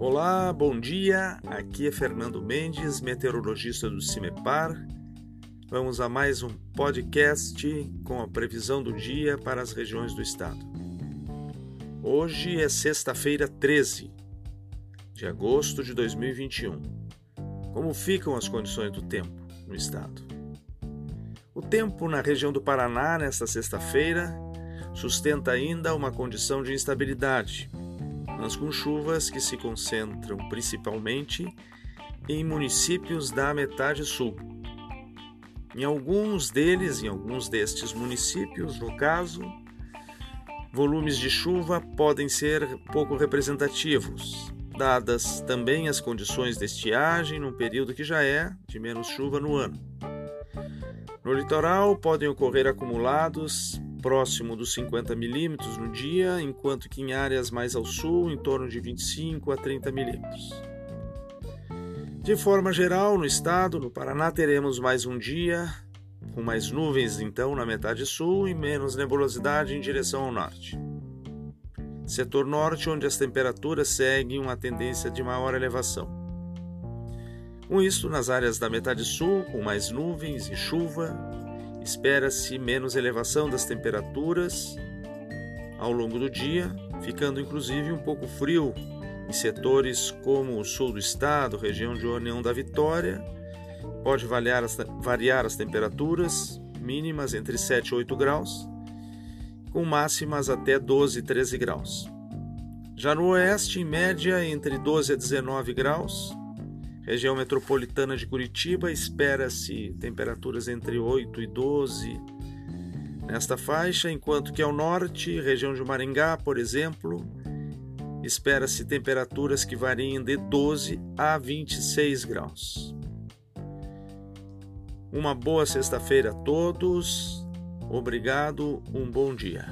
Olá, bom dia. Aqui é Fernando Mendes, meteorologista do CIMEPAR. Vamos a mais um podcast com a previsão do dia para as regiões do estado. Hoje é sexta-feira, 13 de agosto de 2021. Como ficam as condições do tempo no estado? O tempo na região do Paraná nesta sexta-feira sustenta ainda uma condição de instabilidade mas com chuvas que se concentram principalmente em municípios da metade sul. Em alguns deles, em alguns destes municípios, no caso, volumes de chuva podem ser pouco representativos, dadas também as condições de estiagem num período que já é de menos chuva no ano. No litoral podem ocorrer acumulados próximo dos 50 milímetros no dia, enquanto que em áreas mais ao sul, em torno de 25 a 30 milímetros. De forma geral, no estado, no Paraná, teremos mais um dia com mais nuvens então na metade sul e menos nebulosidade em direção ao norte. Setor norte, onde as temperaturas seguem uma tendência de maior elevação. Com isso, nas áreas da metade sul, com mais nuvens e chuva, Espera-se menos elevação das temperaturas ao longo do dia, ficando inclusive um pouco frio em setores como o sul do estado, região de União da Vitória. Pode variar as, variar as temperaturas mínimas entre 7 e 8 graus, com máximas até 12 e 13 graus. Já no oeste, em média, entre 12 a 19 graus, Região metropolitana de Curitiba espera-se temperaturas entre 8 e 12 nesta faixa, enquanto que ao norte, região de Maringá, por exemplo, espera-se temperaturas que variem de 12 a 26 graus. Uma boa sexta-feira a todos. Obrigado, um bom dia.